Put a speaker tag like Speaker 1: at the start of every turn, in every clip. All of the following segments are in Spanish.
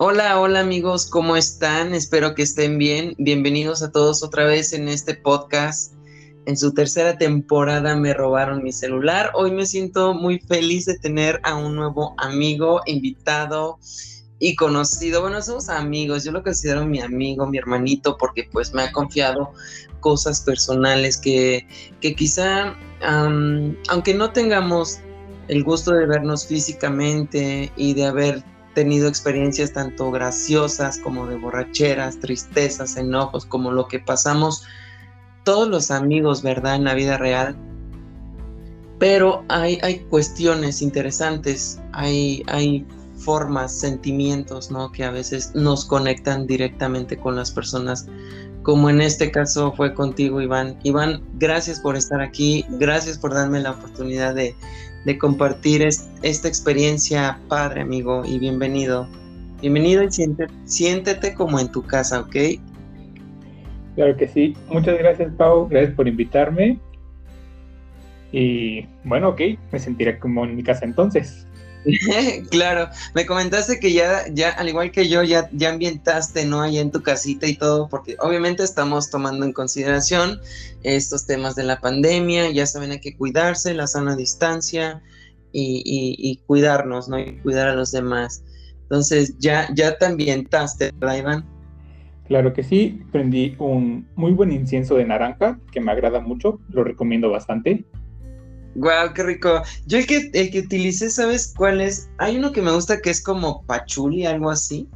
Speaker 1: Hola, hola amigos, ¿cómo están? Espero que estén bien. Bienvenidos a todos otra vez en este podcast. En su tercera temporada me robaron mi celular. Hoy me siento muy feliz de tener a un nuevo amigo, invitado y conocido. Bueno, somos amigos, yo lo considero mi amigo, mi hermanito, porque pues me ha confiado cosas personales que, que quizá, aunque no tengamos el gusto de vernos físicamente y de haber tenido experiencias tanto graciosas como de borracheras, tristezas, enojos, como lo que pasamos todos los amigos, ¿verdad? En la vida real. Pero hay, hay cuestiones interesantes, hay, hay formas, sentimientos, ¿no? Que a veces nos conectan directamente con las personas, como en este caso fue contigo, Iván. Iván, gracias por estar aquí, gracias por darme la oportunidad de, de compartir esta experiencia, padre, amigo, y bienvenido. Bienvenido y siéntete, siéntete como en tu casa, ¿ok?
Speaker 2: Claro que sí. Muchas gracias, Pau. Gracias por invitarme. Y bueno, ok, me sentiré como en mi casa entonces.
Speaker 1: claro, me comentaste que ya, ya, al igual que yo, ya, ya ambientaste, ¿no? Allá en tu casita y todo, porque obviamente estamos tomando en consideración estos temas de la pandemia, ya saben, hay que cuidarse, la sana distancia y, cuidarnos, ¿no? Y cuidar a los demás. Entonces, ya, ya te ambientaste, ¿verdad?
Speaker 2: Claro que sí, prendí un muy buen incienso de naranja que me agrada mucho, lo recomiendo bastante.
Speaker 1: Guau, qué rico. Yo el que, el que utilicé, ¿sabes cuál es? Hay uno que me gusta que es como pachuli, algo así.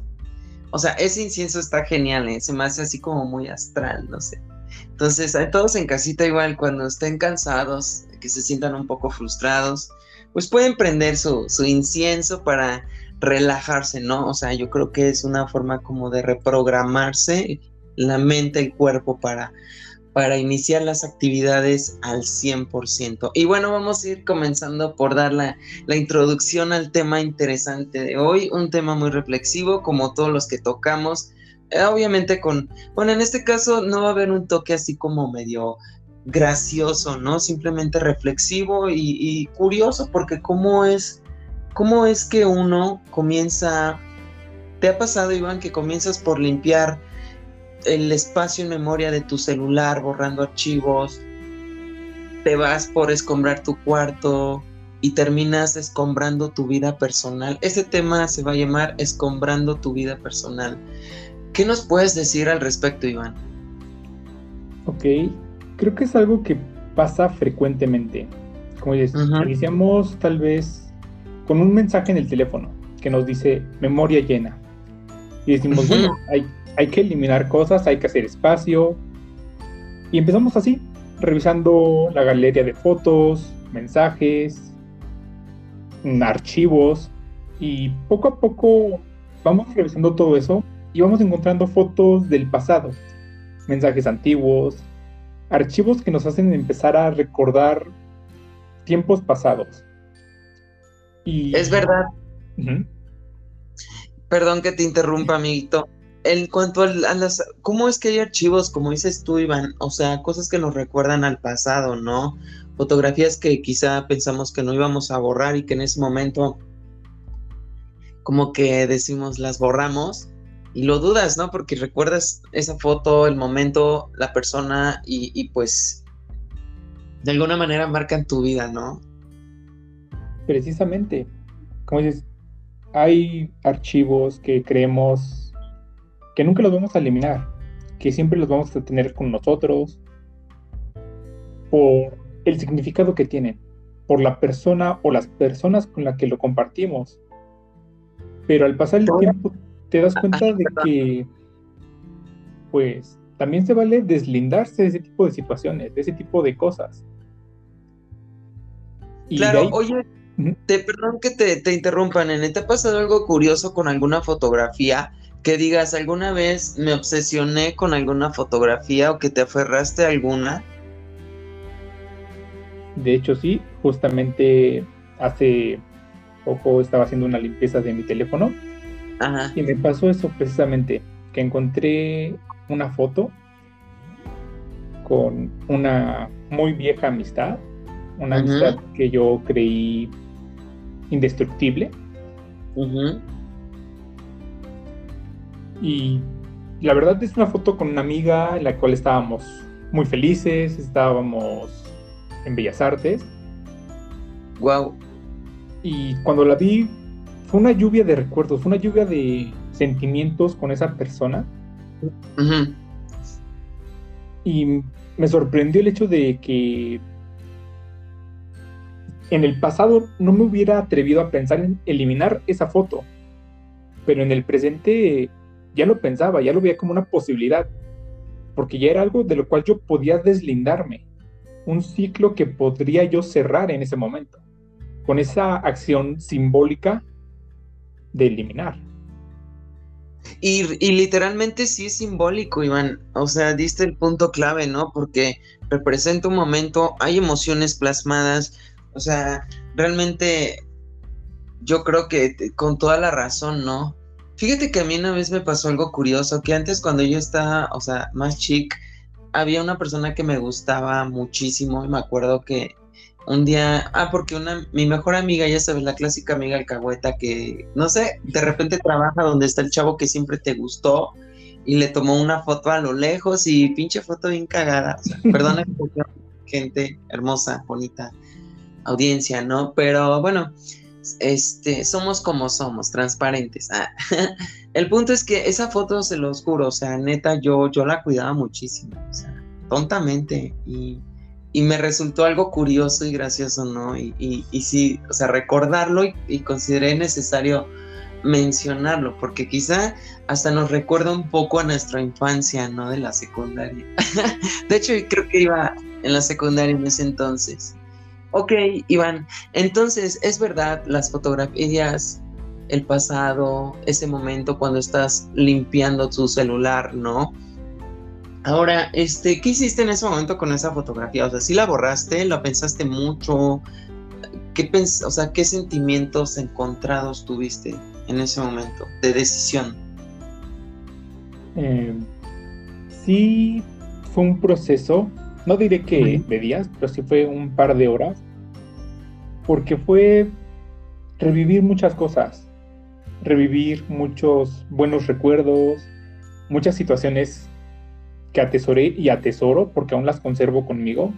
Speaker 1: O sea, ese incienso está genial, ¿eh? se me hace así como muy astral, no sé. Entonces, todos en casita igual, cuando estén cansados, que se sientan un poco frustrados, pues pueden prender su, su incienso para relajarse, ¿no? O sea, yo creo que es una forma como de reprogramarse la mente, el cuerpo para para iniciar las actividades al 100%. Y bueno, vamos a ir comenzando por dar la, introducción al tema interesante de hoy, un tema muy reflexivo como todos los que tocamos. Eh, obviamente con, bueno, en este caso no va a haber un toque así como medio gracioso, ¿no? Simplemente reflexivo y, y curioso porque cómo es, cómo es que uno comienza, ¿te ha pasado Iván que comienzas por limpiar? El espacio en memoria de tu celular borrando archivos, te vas por escombrar tu cuarto y terminas escombrando tu vida personal. Ese tema se va a llamar escombrando tu vida personal. ¿Qué nos puedes decir al respecto, Iván?
Speaker 2: Ok, creo que es algo que pasa frecuentemente. Como dices, iniciamos tal vez con un mensaje en el teléfono que nos dice memoria llena. Y decimos, bueno, hay hay que eliminar cosas, hay que hacer espacio. Y empezamos así, revisando la galería de fotos, mensajes, archivos. Y poco a poco vamos revisando todo eso y vamos encontrando fotos del pasado, mensajes antiguos, archivos que nos hacen empezar a recordar tiempos pasados.
Speaker 1: Y... Es verdad. Perdón que te interrumpa, amiguito en cuanto a, las, ¿cómo es que hay archivos, como dices tú, Iván? O sea, cosas que nos recuerdan al pasado, ¿no? Fotografías que quizá pensamos que no íbamos a borrar y que en ese momento, como que decimos, las borramos y lo dudas, ¿no? Porque recuerdas esa foto, el momento, la persona y, y pues de alguna manera marcan tu vida, ¿no?
Speaker 2: Precisamente, como dices, hay archivos que creemos que nunca los vamos a eliminar, que siempre los vamos a tener con nosotros por el significado que tienen, por la persona o las personas con las que lo compartimos. Pero al pasar el tiempo te das cuenta de que, pues, también se vale deslindarse de ese tipo de situaciones, de ese tipo de cosas.
Speaker 1: claro, oye, te, perdón que te, te interrumpan, ¿te ha pasado algo curioso con alguna fotografía? Que digas, alguna vez me obsesioné con alguna fotografía o que te aferraste a alguna.
Speaker 2: De hecho, sí, justamente hace poco estaba haciendo una limpieza de mi teléfono Ajá. y me pasó eso precisamente, que encontré una foto con una muy vieja amistad, una amistad que yo creí indestructible. Y la verdad es una foto con una amiga en la cual estábamos muy felices, estábamos en Bellas Artes.
Speaker 1: Wow.
Speaker 2: Y cuando la vi, fue una lluvia de recuerdos, fue una lluvia de sentimientos con esa persona. Y me sorprendió el hecho de que en el pasado no me hubiera atrevido a pensar en eliminar esa foto, pero en el presente ya lo pensaba, ya lo veía como una posibilidad, porque ya era algo de lo cual yo podía deslindarme, un ciclo que podría yo cerrar en ese momento, con esa acción simbólica de eliminar.
Speaker 1: Y, literalmente sí es simbólico, Iván. O sea, diste el punto clave, ¿no? Porque representa un momento, hay emociones plasmadas. O sea, realmente yo creo que con toda la razón, ¿no? Fíjate que a mí una vez me pasó algo curioso, que antes cuando yo estaba, o sea, más chic, había una persona que me gustaba muchísimo y me acuerdo que un día, ah, porque una, mi mejor amiga, ya sabes, la clásica amiga alcahueta que, no sé, de repente trabaja donde está el chavo que siempre te gustó y le tomó una foto a lo lejos y pinche foto bien cagada. O sea, perdona, gente hermosa, bonita, audiencia, ¿no? Pero bueno, este, somos como somos, transparentes. Ah, el punto es que esa foto, se lo juro, o sea, neta, yo, yo la cuidaba muchísimo, o sea, tontamente y y me resultó algo curioso y gracioso, ¿no? Y, y, sí, o sea, recordarlo y, consideré necesario mencionarlo, porque quizá hasta nos recuerda un poco a nuestra infancia, ¿no? De la secundaria. de hecho, creo que iba en la secundaria en ese entonces. Ok, Iván, entonces, es verdad, las fotografías, el pasado, ese momento cuando estás limpiando tu celular, ¿no? Ahora, este, ¿qué hiciste en ese momento con esa fotografía? O sea, ¿sí la borraste? ¿La pensaste mucho? ¿Qué pens o sea, qué sentimientos encontrados tuviste en ese momento de decisión?
Speaker 2: Eh, sí, fue un proceso, no diré que de días, pero sí fue un par de horas, porque fue revivir muchas cosas, revivir muchos buenos recuerdos, muchas situaciones que atesoré y atesoro porque aún las conservo conmigo,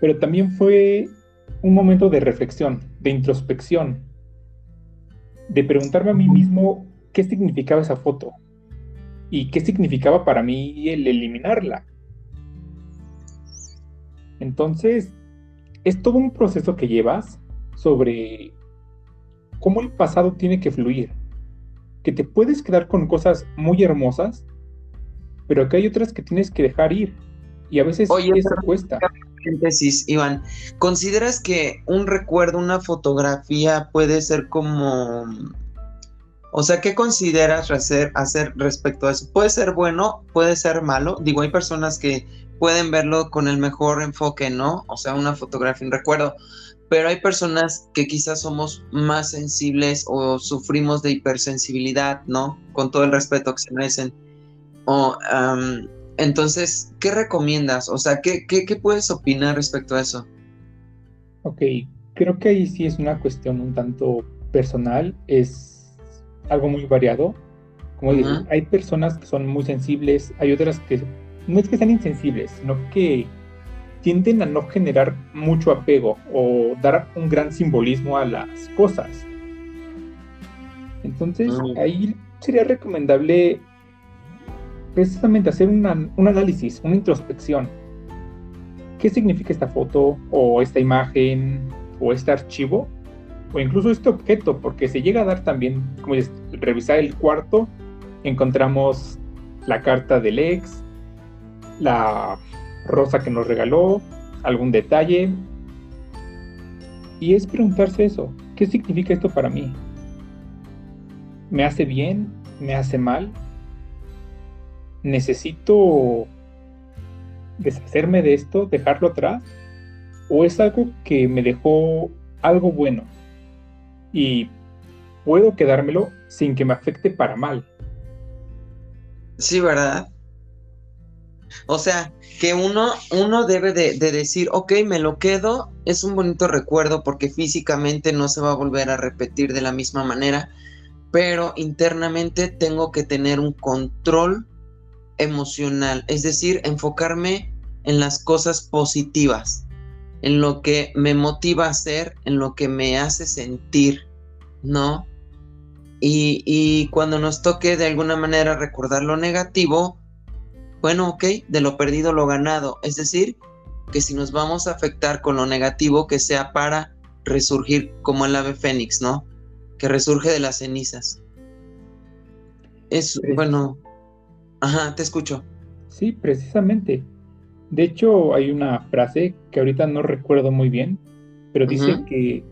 Speaker 2: pero también fue un momento de reflexión, de introspección, de preguntarme a mí mismo qué significaba esa foto y qué significaba para mí el eliminarla. Entonces, es todo un proceso que llevas sobre cómo el pasado tiene que fluir, que te puedes quedar con cosas muy hermosas pero que hay otras que tienes que dejar ir. Y a veces
Speaker 1: Oye, eso cuesta. Iván, ¿consideras que un recuerdo, una fotografía puede ser como... O sea, ¿qué consideras hacer, hacer respecto a eso? ¿Puede ser bueno? ¿Puede ser malo? Digo, hay personas que pueden verlo con el mejor enfoque, ¿no? O sea, una fotografía, un recuerdo. Pero hay personas que quizás somos más sensibles o sufrimos de hipersensibilidad, ¿no? Con todo el respeto que se merecen o, entonces, ¿qué recomiendas? O sea, ¿qué, ¿qué, puedes opinar respecto a eso?
Speaker 2: Ok, creo que ahí sí es una cuestión un tanto personal, es algo muy variado. Como dices, hay personas que son muy sensibles, hay otras que no es que sean insensibles, sino que tienden a no generar mucho apego o dar un gran simbolismo a las cosas. Entonces, mm. ahí sería recomendable precisamente hacer un análisis, una introspección. ¿Qué significa esta foto o esta imagen o este archivo? O incluso este objeto, porque se llega a dar también, como dices, revisar el cuarto, encontramos la carta del ex, la rosa que nos regaló, algún detalle. Y es preguntarse eso, ¿qué significa esto para mí? ¿Me hace bien? ¿Me hace mal? necesito deshacerme de esto, dejarlo atrás, o es algo que me dejó algo bueno y puedo quedármelo sin que me afecte para mal.
Speaker 1: Sí, ¿verdad? O sea, que uno, uno debe de, de, decir, ok, me lo quedo, es un bonito recuerdo porque físicamente no se va a volver a repetir de la misma manera, pero internamente tengo que tener un control emocional, es decir, enfocarme en las cosas positivas, en lo que me motiva a hacer, en lo que me hace sentir, ¿no? Y, y, cuando nos toque de alguna manera recordar lo negativo, bueno, ok, de lo perdido lo ganado, es decir, que si nos vamos a afectar con lo negativo, que sea para resurgir como el ave fénix, ¿no? Que resurge de las cenizas. Es, bueno, ajá, te escucho.
Speaker 2: Sí, precisamente. De hecho, hay una frase que ahorita no recuerdo muy bien, pero dice que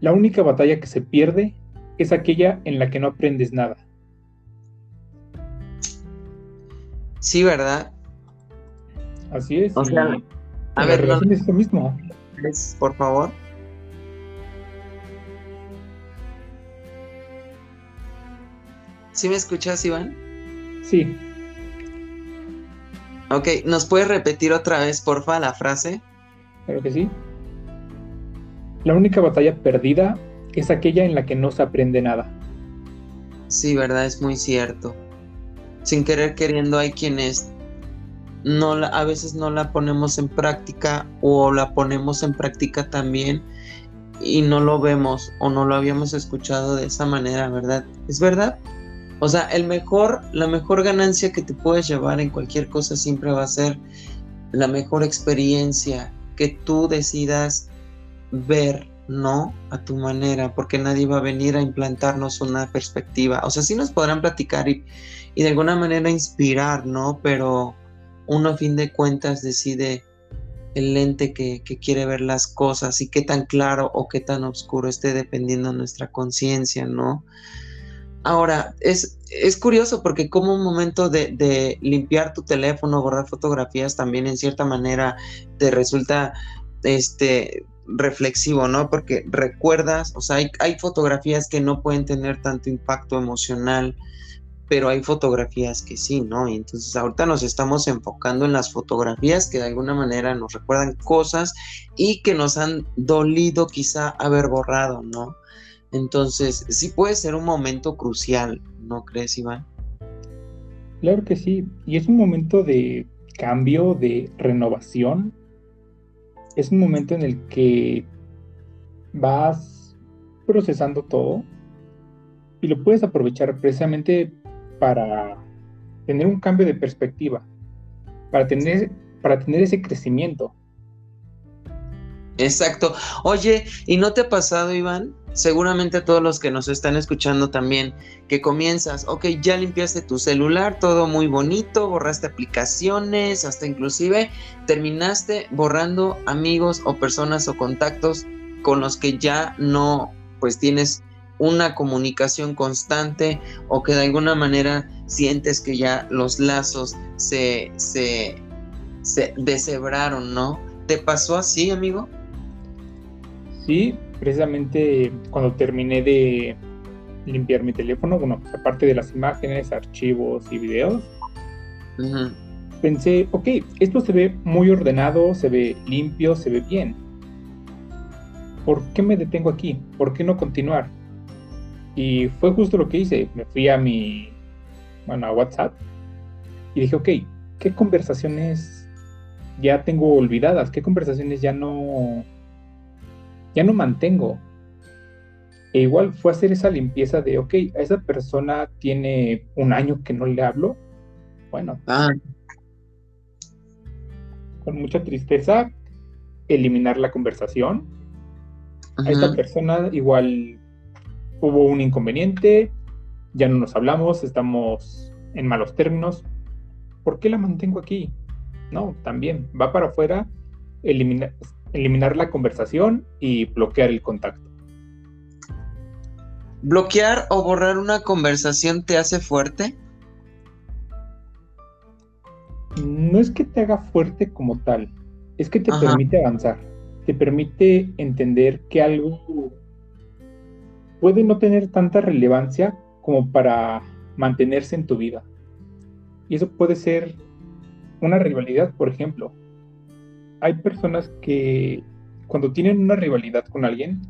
Speaker 2: la única batalla que se pierde es aquella en la que no aprendes nada.
Speaker 1: Sí, ¿verdad?
Speaker 2: Así es.
Speaker 1: O sea, a ver,
Speaker 2: no, es lo mismo.
Speaker 1: Por favor. ¿Sí me escuchas, Iván?
Speaker 2: Sí.
Speaker 1: Ok, ¿nos puedes repetir otra vez, porfa, la frase?
Speaker 2: Claro que sí. La única batalla perdida es aquella en la que no se aprende nada.
Speaker 1: Sí, verdad, es muy cierto. Sin querer queriendo hay quienes no la, a veces no la ponemos en práctica o la ponemos en práctica también y no lo vemos o no lo habíamos escuchado de esa manera, ¿verdad? ¿Es verdad? O sea, el mejor, la mejor ganancia que te puedes llevar en cualquier cosa siempre va a ser la mejor experiencia que tú decidas ver, ¿no? A tu manera, porque nadie va a venir a implantarnos una perspectiva. O sea, sí nos podrán platicar y, y de alguna manera inspirar, ¿no? Pero uno a fin de cuentas decide el lente que, quiere ver las cosas y qué tan claro o qué tan oscuro esté dependiendo de nuestra conciencia, ¿no? Ahora, es, es, curioso porque como un momento de, de, limpiar tu teléfono, borrar fotografías, también en cierta manera te resulta este reflexivo, ¿no? Porque recuerdas, o sea, hay, fotografías que no pueden tener tanto impacto emocional, pero hay fotografías que sí, ¿no? Y entonces ahorita nos estamos enfocando en las fotografías que de alguna manera nos recuerdan cosas y que nos han dolido quizá haber borrado, ¿no? Entonces, sí puede ser un momento crucial, ¿no crees, Iván?
Speaker 2: Claro que sí, y es un momento de cambio, de renovación. Es un momento en el que vas procesando todo y lo puedes aprovechar precisamente para tener un cambio de perspectiva, para tener, para tener ese crecimiento.
Speaker 1: Exacto. Oye, ¿y no te ha pasado, Iván? Seguramente todos los que nos están escuchando también, que comienzas, ok, ya limpiaste tu celular, todo muy bonito, borraste aplicaciones, hasta inclusive terminaste borrando amigos o personas o contactos con los que ya no, pues tienes una comunicación constante o que de alguna manera sientes que ya los lazos se, se, se deshebraron, ¿no? ¿Te pasó así, amigo?
Speaker 2: Sí, precisamente cuando terminé de limpiar mi teléfono, bueno, pues, aparte de las imágenes, archivos y videos, pensé, ok, esto se ve muy ordenado, se ve limpio, se ve bien. ¿Por qué me detengo aquí? ¿Por qué no continuar? Y fue justo lo que hice. Me fui a mi, bueno, a WhatsApp y dije, ok, ¿qué conversaciones ya tengo olvidadas? ¿Qué conversaciones ya no, ya no mantengo? E igual fue hacer esa limpieza de, ok, a esa persona tiene un año que no le hablo. Bueno, ah. con mucha tristeza, eliminar la conversación. A esa persona igual hubo un inconveniente, ya no nos hablamos, estamos en malos términos. ¿Por qué la mantengo aquí? No, también va para afuera, eliminar, eliminar la conversación y bloquear el contacto.
Speaker 1: ¿Bloquear o borrar una conversación te hace fuerte?
Speaker 2: No es que te haga fuerte como tal, es que te permite avanzar, te permite entender que algo puede no tener tanta relevancia como para mantenerse en tu vida. Y eso puede ser una rivalidad, por ejemplo. Hay personas que cuando tienen una rivalidad con alguien,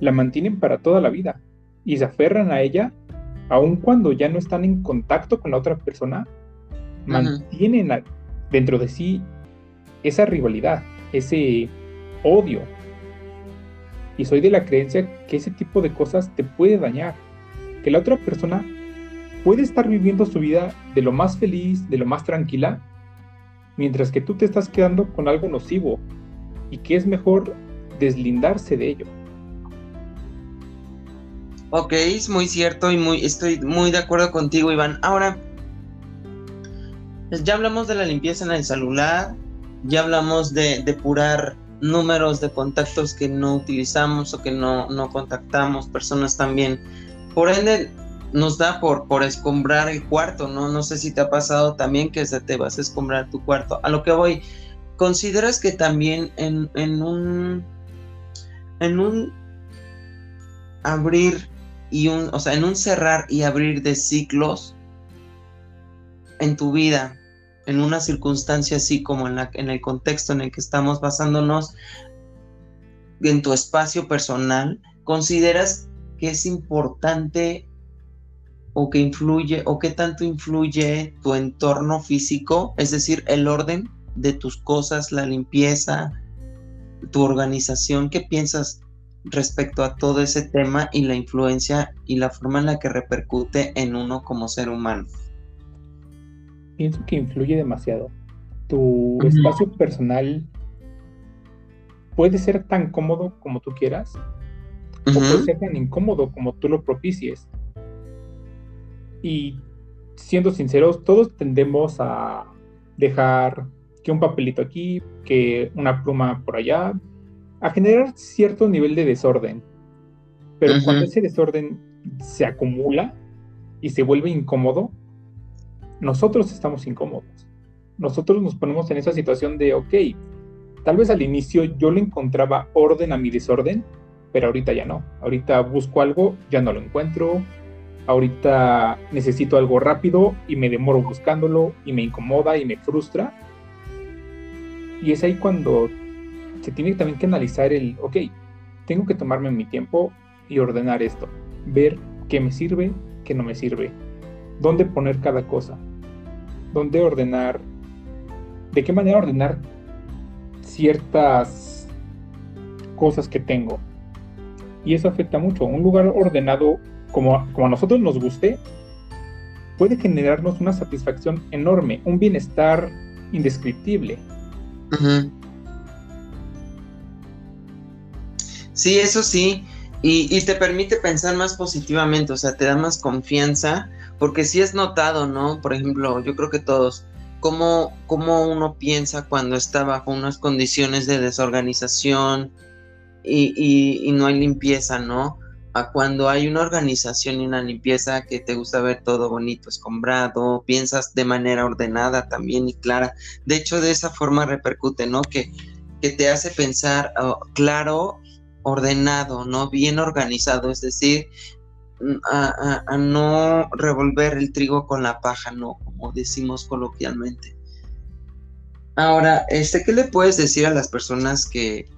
Speaker 2: la mantienen para toda la vida. y se aferran a ella, aun cuando ya no están en contacto con la otra persona, mantienen dentro de sí esa rivalidad, ese odio. Y soy de la creencia que ese tipo de cosas te puede dañar, que la otra persona puede estar viviendo su vida de lo más feliz, de lo más tranquila, mientras que tú te estás quedando con algo nocivo y que es mejor deslindarse de ello.
Speaker 1: Ok, es muy cierto y muy, estoy muy de acuerdo contigo, Iván. Ahora, ya hablamos de la limpieza en el celular, ya hablamos de depurar números de contactos que no utilizamos o que no, no contactamos, personas también. Por ende, nos da por, por escombrar el cuarto, ¿no? No sé si te ha pasado también que se te vas a escombrar tu cuarto. A lo que voy, ¿consideras que también en, en un en un abrir y un, o sea, en un cerrar y abrir de ciclos en tu vida, en una circunstancia así como en, la, en el contexto en el que estamos basándonos en tu espacio personal, ¿consideras que es importante o que influye o qué tanto influye tu entorno físico, es decir, el orden de tus cosas, la limpieza, tu organización, ¿qué piensas respecto a todo ese tema y la influencia y la forma en la que repercute en uno como ser humano?
Speaker 2: Pienso que influye demasiado. Tu espacio personal puede ser tan cómodo como tú quieras, o puede ser tan incómodo como tú lo propicies. Y siendo sinceros, todos tendemos a dejar que un papelito aquí, que una pluma por allá, a generar cierto nivel de desorden. Pero cuando ese desorden se acumula y se vuelve incómodo, nosotros estamos incómodos. Nosotros nos ponemos en esa situación de, ok, tal vez al inicio yo le encontraba orden a mi desorden, pero ahorita ya no. Ahorita busco algo, ya no lo encuentro, ahorita necesito algo rápido y me demoro buscándolo y me incomoda y me frustra. Y es ahí cuando se tiene también que analizar el, ok, tengo que tomarme mi tiempo y ordenar esto, ver qué me sirve, qué no me sirve, dónde poner cada cosa, dónde ordenar, de qué manera ordenar ciertas cosas que tengo. Y eso afecta mucho. Un lugar ordenado como, a nosotros nos guste, puede generarnos una satisfacción enorme, un bienestar indescriptible.
Speaker 1: Sí, eso sí. Y, te permite pensar más positivamente, o sea, te da más confianza, porque si es notado, ¿no? Por ejemplo, yo creo que todos, cómo, cómo uno piensa cuando está bajo unas condiciones de desorganización y, y no hay limpieza, ¿no? A cuando hay una organización y una limpieza que te gusta ver todo bonito, escombrado, piensas de manera ordenada también y clara. De hecho, de esa forma repercute, ¿no? Que, que te hace pensar oh, claro, ordenado, ¿no? Bien organizado, es decir, mm, a, a, no revolver el trigo con la paja, ¿no? Como decimos coloquialmente. Ahora, este, ¿qué le puedes decir a las personas que,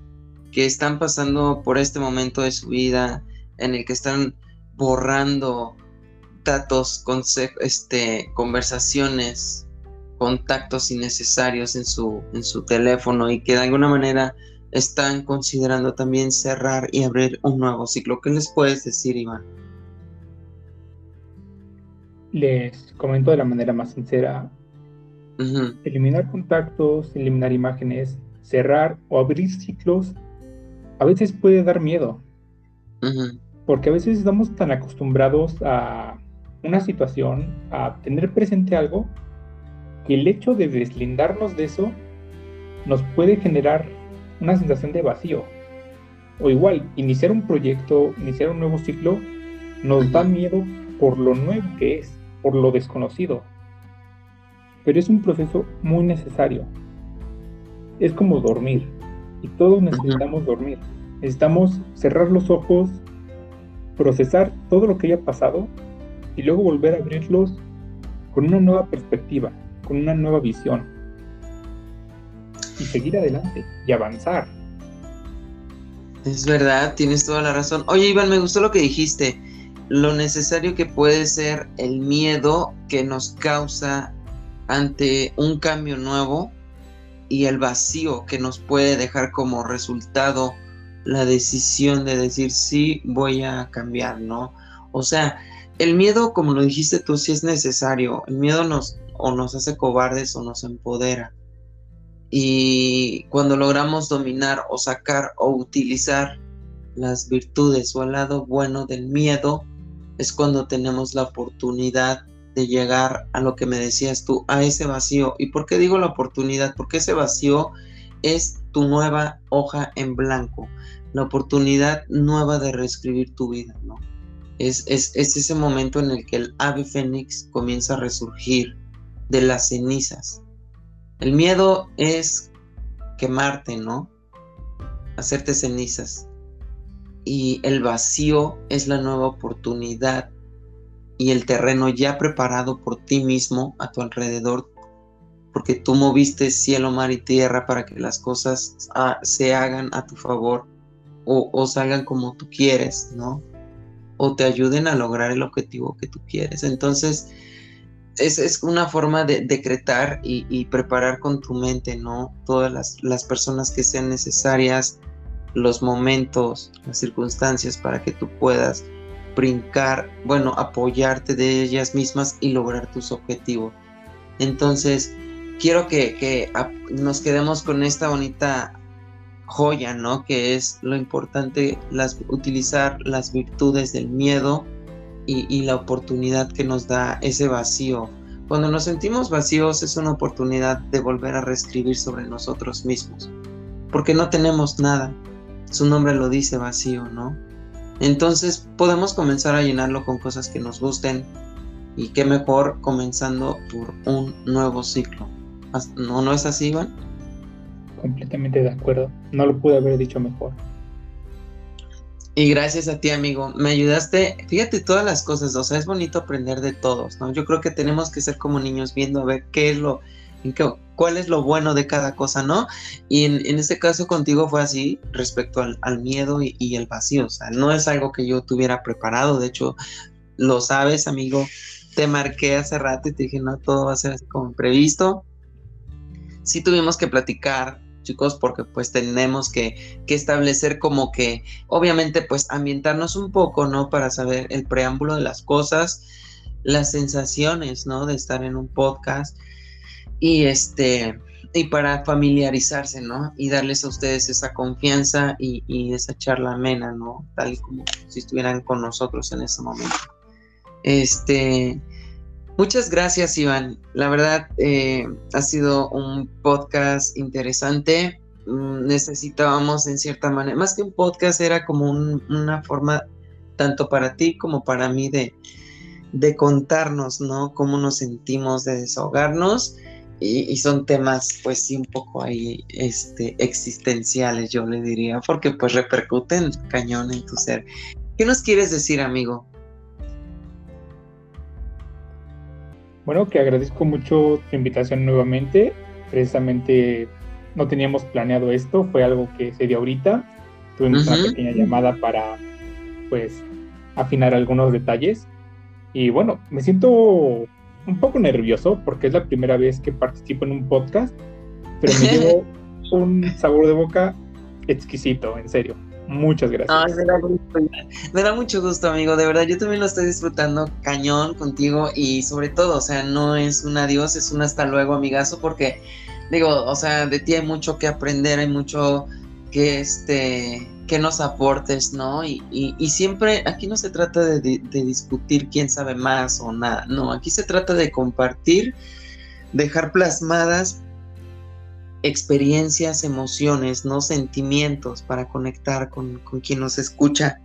Speaker 1: que están pasando por este momento de su vida? En el que están borrando datos, este, conversaciones, contactos innecesarios en su, en su teléfono y que de alguna manera están considerando también cerrar y abrir un nuevo ciclo. ¿Qué les puedes decir, Iván?
Speaker 2: Les comento de la manera más sincera. Eliminar contactos, eliminar imágenes, cerrar o abrir ciclos, a veces puede dar miedo. Porque a veces estamos tan acostumbrados a una situación, a tener presente algo, que el hecho de deslindarnos de eso nos puede generar una sensación de vacío. O igual, iniciar un proyecto, iniciar un nuevo ciclo, nos da miedo por lo nuevo que es, por lo desconocido. Pero es un proceso muy necesario. Es como dormir. Y todos necesitamos dormir. Necesitamos cerrar los ojos, procesar todo lo que haya pasado y luego volver a abrirlos con una nueva perspectiva, con una nueva visión. Y seguir adelante y avanzar.
Speaker 1: Es verdad, tienes toda la razón. Oye, Iván, me gustó lo que dijiste. lo necesario que puede ser el miedo que nos causa ante un cambio nuevo y el vacío que nos puede dejar como resultado la decisión de decir sí voy a cambiar, ¿no? O sea, el miedo, como lo dijiste tú, sí es necesario. El miedo nos o nos hace cobardes o nos empodera. Y cuando logramos dominar o sacar o utilizar las virtudes o el lado bueno del miedo, es cuando tenemos la oportunidad de llegar a lo que me decías tú, a ese vacío. ¿Y por qué digo la oportunidad? Porque ese vacío es tu nueva hoja en blanco, la oportunidad nueva de reescribir tu vida, ¿no? Es, es, es ese momento en el que el ave fénix comienza a resurgir de las cenizas. El miedo es quemarte, ¿no? Hacerte cenizas. Y el vacío es la nueva oportunidad y el terreno ya preparado por ti mismo a tu alrededor, porque tú moviste cielo, mar y tierra para que las cosas ah, se hagan a tu favor o, o, salgan como tú quieres, ¿no? O te ayuden a lograr el objetivo que tú quieres. Entonces, es, es una forma de decretar y, y, preparar con tu mente, ¿no? Todas las, las personas que sean necesarias, los momentos, las circunstancias para que tú puedas brincar, bueno, apoyarte de ellas mismas y lograr tus objetivos. Entonces, quiero que, nos quedemos con esta bonita joya, ¿no? Que es lo importante, las, utilizar las virtudes del miedo y, y, la oportunidad que nos da ese vacío. Cuando nos sentimos vacíos es una oportunidad de volver a reescribir sobre nosotros mismos, porque no tenemos nada. Su nombre lo dice vacío, ¿no? Entonces podemos comenzar a llenarlo con cosas que nos gusten y qué mejor comenzando por un nuevo ciclo. ¿No, no es así, Iván?
Speaker 2: Completamente de acuerdo. No lo pude haber dicho mejor.
Speaker 1: Y gracias a ti, amigo. Me ayudaste. Fíjate todas las cosas. O sea, es bonito aprender de todos, ¿no? Yo creo que tenemos que ser como niños viendo a ver qué es lo, cuál es lo bueno de cada cosa, ¿no? Y en, este caso contigo fue así respecto al, miedo y, el vacío, o sea, no es algo que yo tuviera preparado, de hecho, lo sabes, amigo, te marqué hace rato y te dije, no, todo va a ser así como previsto. Sí tuvimos que platicar, chicos, porque pues tenemos que, que establecer como que, obviamente, pues ambientarnos un poco, ¿no? Para saber el preámbulo de las cosas, las sensaciones, ¿no? De estar en un podcast y este y para familiarizarse, ¿no? Y darles a ustedes esa confianza y, esa charla amena, ¿no? Tal y como si estuvieran con nosotros en ese momento. Este, muchas gracias, Iván. La verdad, eh, ha sido un podcast interesante. Mm, necesitábamos, en cierta manera, más que un podcast, era como una forma, tanto para ti como para mí, de, de contarnos, ¿no? Cómo nos sentimos, de desahogarnos y, son temas pues sí un poco ahí este, existenciales yo le diría porque pues repercuten cañón en tu ser. ¿Qué nos quieres decir amigo?
Speaker 2: Bueno, que agradezco mucho tu invitación nuevamente. Precisamente no teníamos planeado esto, fue algo que se dio ahorita. Tuvimos una pequeña llamada para pues afinar algunos detalles. Y bueno, me siento un poco nervioso porque es la primera vez que participo en un podcast, pero me llevo un sabor de boca exquisito, en serio. Muchas gracias.
Speaker 1: me, da mucho gusto, amigo. De verdad, yo también lo estoy disfrutando cañón contigo y sobre todo, o sea, no es un adiós, es un hasta luego, amigazo, porque digo, o sea, de ti hay mucho que aprender, hay mucho que este que nos aportes, ¿no? Y, y, siempre aquí no se trata de, de, discutir quién sabe más o nada, no, aquí se trata de compartir, dejar plasmadas experiencias, emociones, no sentimientos para conectar con, con quien nos escucha.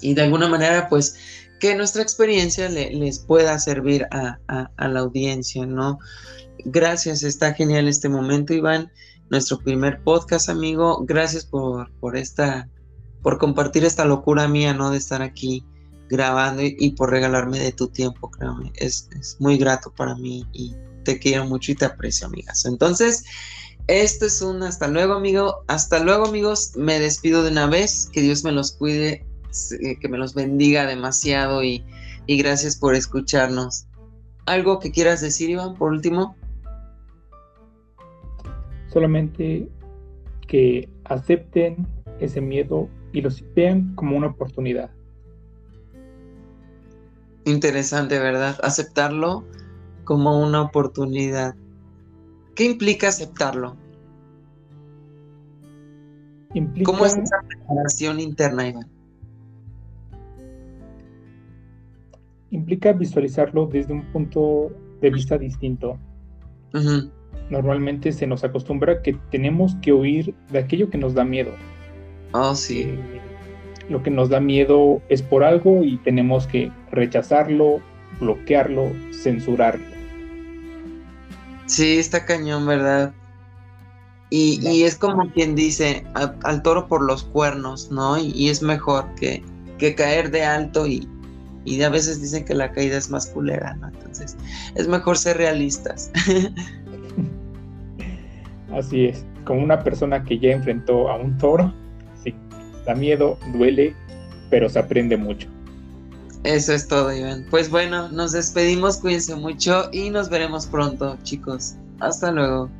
Speaker 1: Y de alguna manera, pues, que nuestra experiencia le, les pueda servir a, a, la audiencia, ¿no? Gracias, está genial este momento, Iván nuestro primer podcast, amigo. Gracias por, por esta, por compartir esta locura mía, ¿no? De estar aquí grabando y, por regalarme de tu tiempo, créame. Es, es, muy grato para mí y te quiero mucho y te aprecio, amigas. Entonces, esto es un hasta luego, amigo. Hasta luego, amigos. Me despido de una vez. Que Dios me los cuide que me los bendiga demasiado y, y gracias por escucharnos. ¿Algo que quieras decir, Iván, por último?
Speaker 2: Solamente que acepten ese miedo y los vean como una oportunidad.
Speaker 1: Interesante, ¿verdad? Aceptarlo como una oportunidad. ¿Qué implica aceptarlo? ¿Cómo es esa preparación interna, Iván?
Speaker 2: Implica visualizarlo desde un punto de vista distinto. Normalmente se nos acostumbra que tenemos que huir de aquello que nos da miedo.
Speaker 1: Oh, sí. Eh,
Speaker 2: lo que nos da miedo es por algo y tenemos que rechazarlo, bloquearlo, censurarlo.
Speaker 1: Sí, está cañón, ¿verdad? Y, es como quien dice, al toro por los cuernos, ¿no? Y, es mejor que, que, caer de alto y, y a veces dicen que la caída es más culera, ¿no? Entonces, es mejor ser realistas.
Speaker 2: Así es, como una persona que ya enfrentó a un toro, sí, da miedo, duele, pero se aprende mucho.
Speaker 1: Eso es todo, Iván. Pues bueno, nos despedimos, cuídense mucho y nos veremos pronto, chicos. Hasta luego.